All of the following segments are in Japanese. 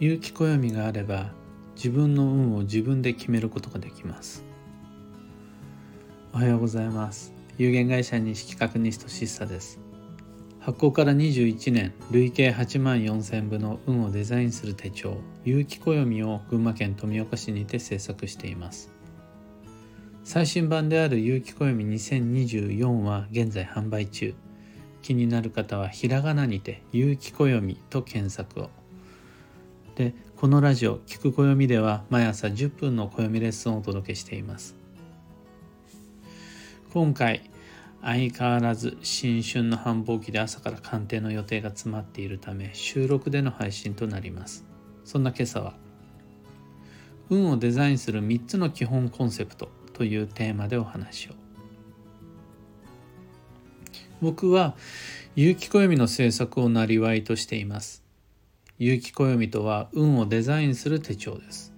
有機暦があれば自分の運を自分で決めることができます。おはようございます。有限会社西企画西俊久です。発行から21年累計8万4000部の運をデザインする手帳有機暦を群馬県富岡市にて制作しています。最新版である有機暦2024は現在販売中。気になる方はひらがなにて有機暦と検索を。でこのラジオ「聞く暦」では毎朝10分の暦レッスンをお届けしています。今回相変わらず新春の繁忙期で朝から鑑定の予定が詰まっているため収録での配信となります。そんな今朝は運をデザインする3つの基本コンセプトというテーマでお話を。僕は有機暦の制作をなりわいとしています。有機暦とは運をデザインする手帳です。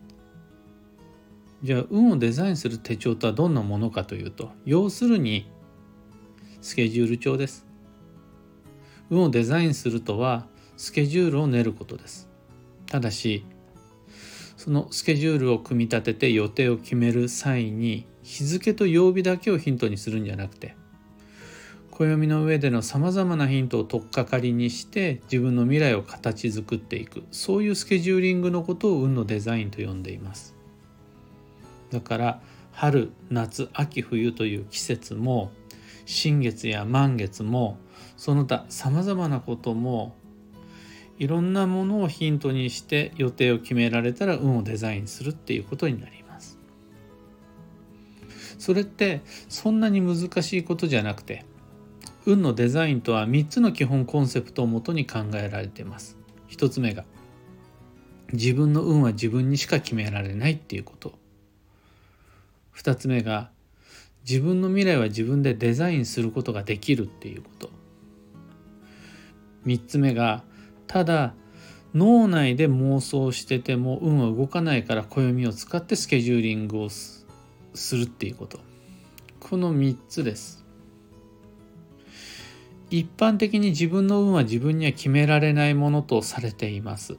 じゃあ運をデザインする手帳とはどんなものかというと要するにスケジュール帳です。運をデザインするとはスケジュールを練ることです。ただしそのスケジュールを組み立てて予定を決める際に日付と曜日だけをヒントにするんじゃなくて暦の上でのさまざまなヒントを取っかかりにして自分の未来を形作っていく。そういうスケジューリングのことを運のデザインと呼んでいます。だから春夏秋冬という季節も新月や満月もその他さまざまなこともいろんなものをヒントにして予定を決められたら運をデザインするっていうことになります。それってそんなに難しいことじゃなくて運のデザインとは3つの基本コンセプトをもとに考えられています。1つ目が自分の運は自分にしか決められないっていうこと。2つ目が自分の未来は自分でデザインすることができるっていうこと。3つ目がただ脳内で妄想してても運は動かないから暦を使ってスケジューリングをするっていうこと。この3つです。一般的に自分の運は自分には決められないものとされています。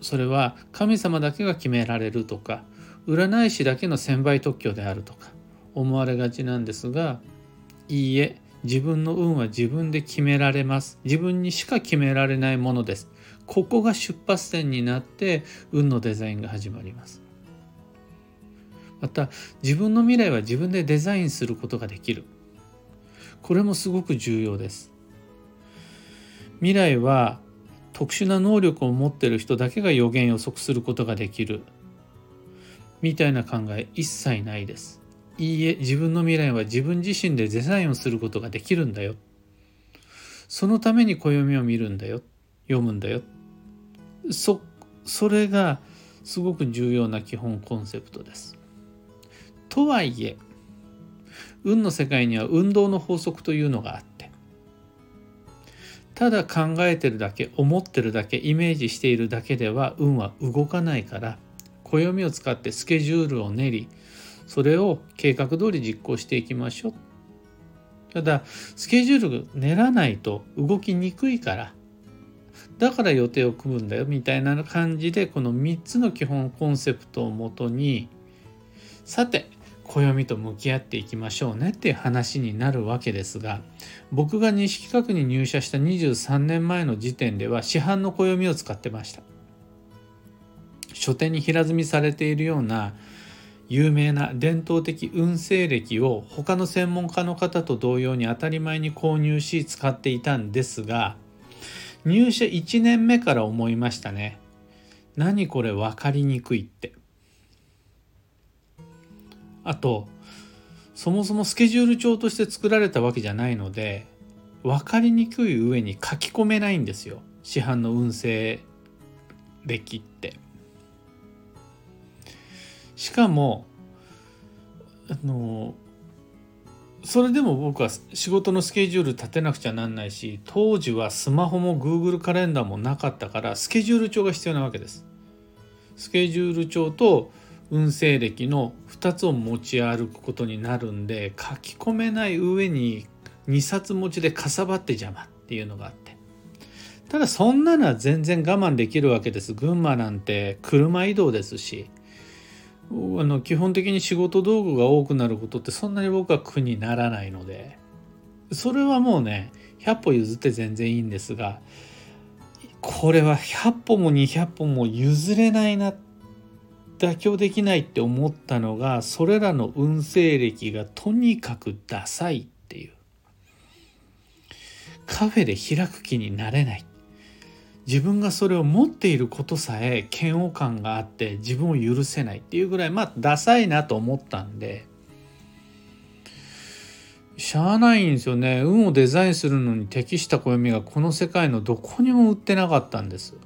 それは神様だけが決められるとか占い師だけの専売特許であるとか思われがちなんですがいいえ自分の運は自分で決められます。自分にしか決められないものです。ここが出発点になって運のデザインが始まります。また自分の未来は自分でデザインすることができる。これもすごく重要です。未来は特殊な能力を持ってる人だけが予言予測することができる。みたいな考え一切ないです。いいえ自分の未来は自分自身でデザインをすることができるんだよ。そのために暦を見るんだよ。読むんだよ。そそれがすごく重要な基本コンセプトです。とはいえ運の世界には運動の法則というのがあってただ考えてるだけ思ってるだけイメージしているだけでは運は動かないから暦を使ってスケジュールを練りそれを計画通り実行していきましょう。ただスケジュール練らないと動きにくいから。だから予定を組むんだよみたいな感じでこの3つの基本コンセプトをもとにさて暦と向き合っていきましょうねっていう話になるわけですが僕が西企画に入社した23年前の時点では市販の暦を使ってました。書店に平積みされているような有名な伝統的運勢歴を他の専門家の方と同様に当たり前に購入し使っていたんですが入社1年目から思いましたね。何これ分かりにくいって。あとそもそもスケジュール帳として作られたわけじゃないので分かりにくい上に書き込めないんですよ。市販の運勢歴って。しかもあのそれでも僕は仕事のスケジュール立てなくちゃなんないし当時はスマホも Google カレンダーもなかったからスケジュール帳が必要なわけです。スケジュール帳と運勢歴の2つを持ち歩くことになるんで書き込めない上に2冊持ちでかさばって邪魔っていうのがあって。ただそんなのは全然我慢できるわけです。群馬なんて車移動ですし。あの基本的に仕事道具が多くなることってそんなに僕は苦にならないので。それはもうね100歩譲って全然いいんですがこれは100歩も200歩も譲れないなって妥協できないって思ったのがそれらの運勢歴がとにかくダサいっていう。カフェで開く気になれない。自分がそれを持っていることさえ嫌悪感があって自分を許せないっていうぐらいまあダサいなと思ったんで。しゃあないんですよね。運をデザインするのに適した暦がこの世界のどこにも売ってなかったんです。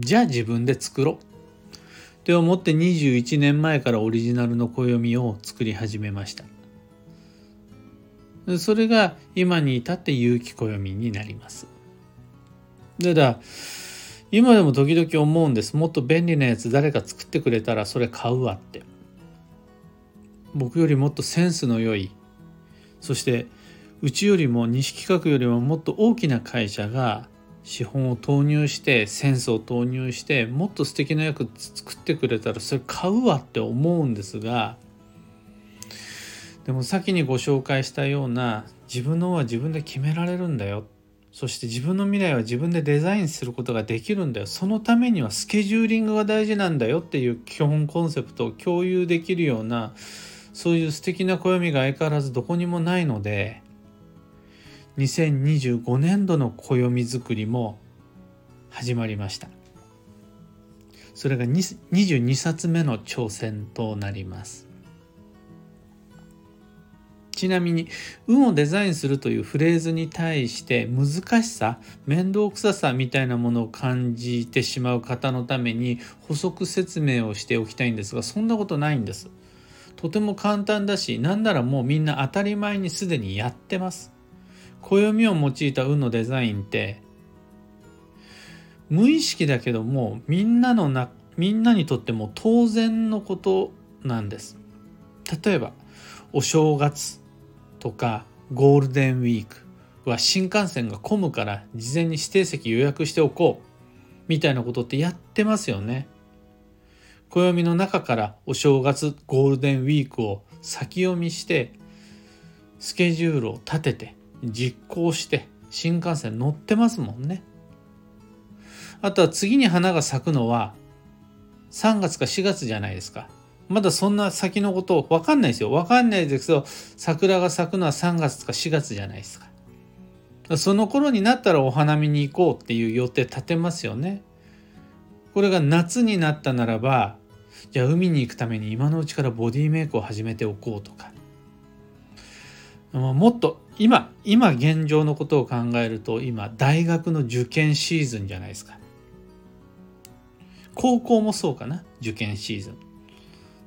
じゃあ自分で作ろう。って思って21年前からオリジナルの暦を作り始めました。それが今に至って有機暦になります。ただ今でも時々思うんです。もっと便利なやつ誰か作ってくれたらそれ買うわって。僕よりもっとセンスの良い。そしてうちよりも西企画よりももっと大きな会社が資本を投入してセンスを投入してもっと素敵な役作ってくれたらそれ買うわって思うんですがでも先にご紹介したような自分のは自分で決められるんだよ。そして自分の未来は自分でデザインすることができるんだよ。そのためにはスケジューリングが大事なんだよ。っていう基本コンセプトを共有できるようなそういう素敵な暦が相変わらずどこにもないので2025年度の暦作りも始まりました。それが22冊目の挑戦となります。ちなみに「運をデザインする」というフレーズに対して難しさ面倒くささみたいなものを感じてしまう方のために補足説明をしておきたいんですがそんなことないんです。とても簡単だし何ならもうみんな当たり前にすでにやってます。暦を用いた運のデザインって無意識だけどもみんなのなみんなにとっても当然のことなんです。例えばお正月とかゴールデンウィークは新幹線が混むから事前に指定席予約しておこうみたいなことってやってますよね。暦の中からお正月ゴールデンウィークを先読みしてスケジュールを立てて実行して新幹線乗ってますもんね。あとは次に花が咲くのは3月か4月じゃないですか。まだそんな先のこと分かんないですよ。分かんないですけど桜が咲くのは3月か4月じゃないですか。その頃になったらお花見に行こうっていう予定立てますよね。これが夏になったならばじゃあ海に行くために今のうちからボディメイクを始めておこうとかもっと今今現状のことを考えると今大学の受験シーズンじゃないですか。高校もそうかな受験シーズン。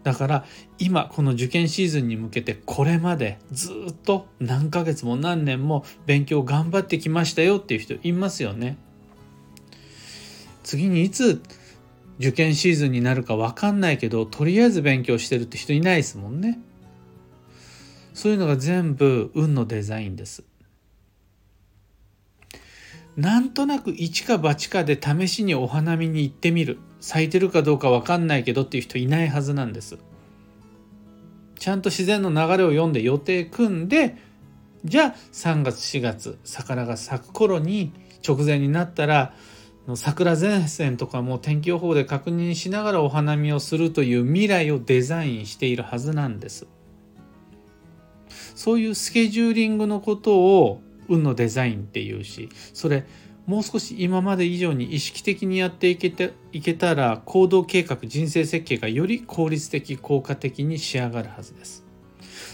だから今この受験シーズンに向けてこれまでずっと何ヶ月も何年も勉強頑張ってきましたよっていう人いますよね。次にいつ受験シーズンになるか分かんないけどとりあえず勉強してるって人いないですもんね。そういうのが全部運のデザインです。なんとなく一か八かで試しにお花見に行ってみる。咲いてるかどうか分かんないけどっていう人いないはずなんです。ちゃんと自然の流れを読んで予定組んでじゃあ3月4月魚が咲く頃に直前になったら桜前線とかも天気予報で確認しながらお花見をするという未来をデザインしているはずなんです。そういうスケジューリングのことを運のデザインっていうしそれもう少し今まで以上に意識的にやっていけていけたら行動計画人生設計がより効率的効果的に仕上がるはずです。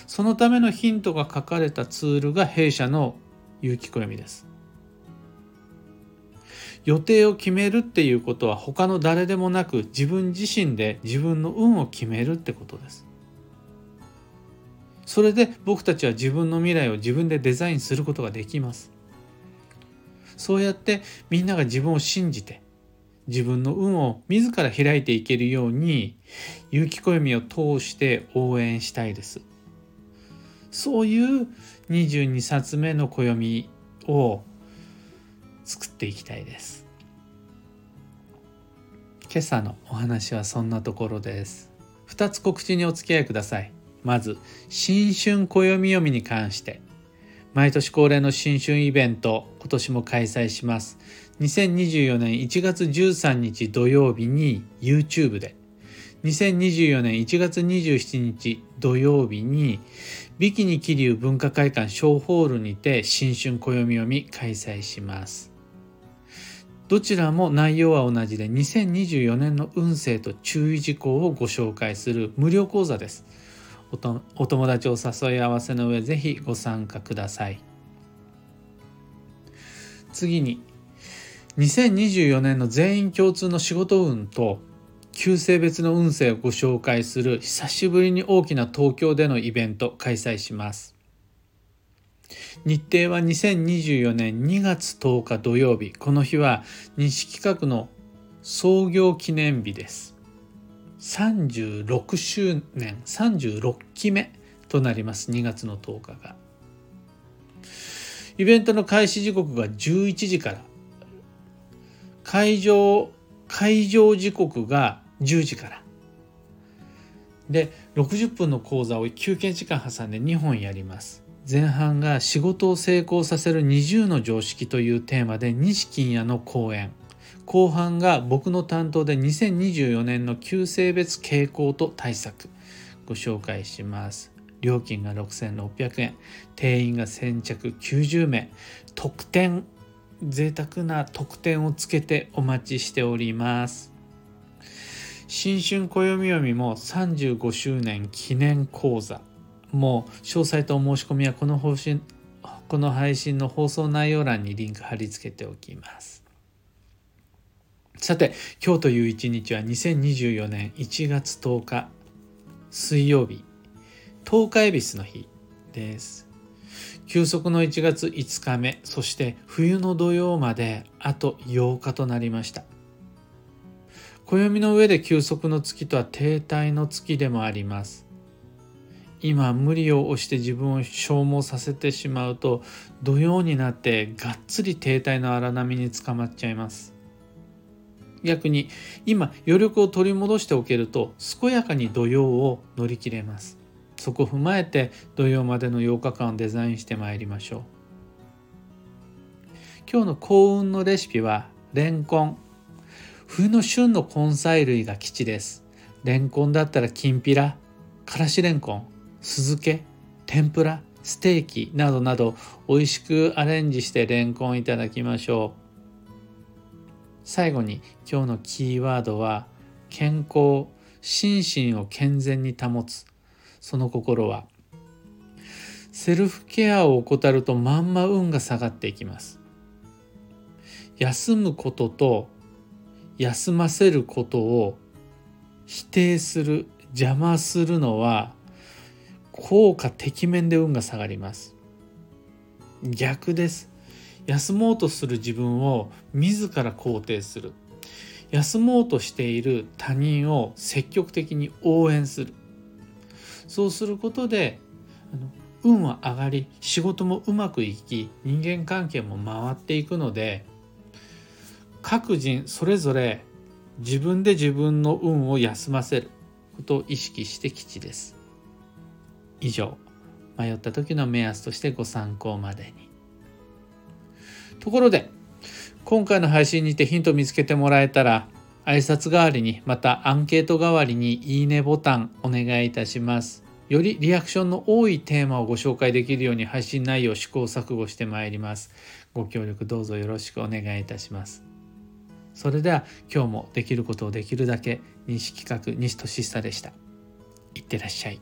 そのためのヒントが書かれたツールが弊社の有機暦です。予定を決めるっていうことは他の誰でもなく自分自身で自分の運を決めるってことです。それで僕たちは自分の未来を自分でデザインすることができます。そうやってみんなが自分を信じて自分の運を自ら開いていけるように有機暦を通して応援したいです。そういう22冊目の暦を作っていきたいです今朝のお話はそんなところです2つ告知にお付き合いくださいまず新春暦読みに関して。毎年恒例の新春イベント今年も開催します。2024年1月13日土曜日に YouTube で。2024年1月27日土曜日にビキニ桐生文化会館小ホールにて新春暦読み開催します。どちらも内容は同じで2024年の運勢と注意事項をご紹介する無料講座です。お友達を誘い合わせの上ぜひご参加ください。次に2024年の全員共通の仕事運と旧性別の運勢をご紹介する久しぶりに大きな東京でのイベント開催します。日程は2024年2月10日土曜日。この日は西企画の創業記念日です。36周年36期目となります2月の10日が。イベントの開始時刻が11時から。会場会場時刻が10時から。で60分の講座を休憩時間挟んで2本やります。前半が仕事を成功させる20の常識というテーマで西金谷の講演。後半が僕の担当で2024年の旧性別傾向と対策。ご紹介します。料金が6600円。定員が先着90名。特典贅沢な特典をつけてお待ちしております。新春暦読みも35周年記念講座。もう詳細とお申し込みはこの方針この配信の放送内容欄にリンク貼り付けておきます。さて今日という一日は2024年1月10日水曜日10日恵比寿の日です。休息の1月5日目そして冬の土曜まであと8日となりました。暦の上で休息の月とは停滞の月でもあります。今無理を押して自分を消耗させてしまうと土曜になってがっつり停滞の荒波に捕まっちゃいます。逆に今余力を取り戻しておけると健やかに土曜を乗り切れます。そこを踏まえて土曜までの8日間をデザインしてまいりましょう。今日の幸運のレシピはレンコン。冬の旬の根菜類が基地です。レンコンだったらきんぴらからしレンコン酢漬け天ぷらステーキなどなど美味しくアレンジしてレンコンいただきましょう。最後に今日のキーワードは健康心身を健全に保つ。その心はセルフケアを怠るとまんま運が下がっていきます。休むことと休ませることを否定する邪魔するのは効果てきめんで運が下がります。逆です。休もうとする自分を自ら肯定する休もうとしている他人を積極的に応援するそうすることで運は上がり仕事もうまくいき人間関係も回っていくので各人それぞれ自分で自分の運を休ませることを意識して吉です。以上迷った時の目安としてご参考までに。ところで今回の配信にてヒント見つけてもらえたら挨拶代わりにまたアンケート代わりにいいねボタンお願いいたします。よりリアクションの多いテーマをご紹介できるように配信内容を試行錯誤してまいります。ご協力どうぞよろしくお願いいたします。それでは今日もできることをできるだけ西企画西俊久でした。いってらっしゃい。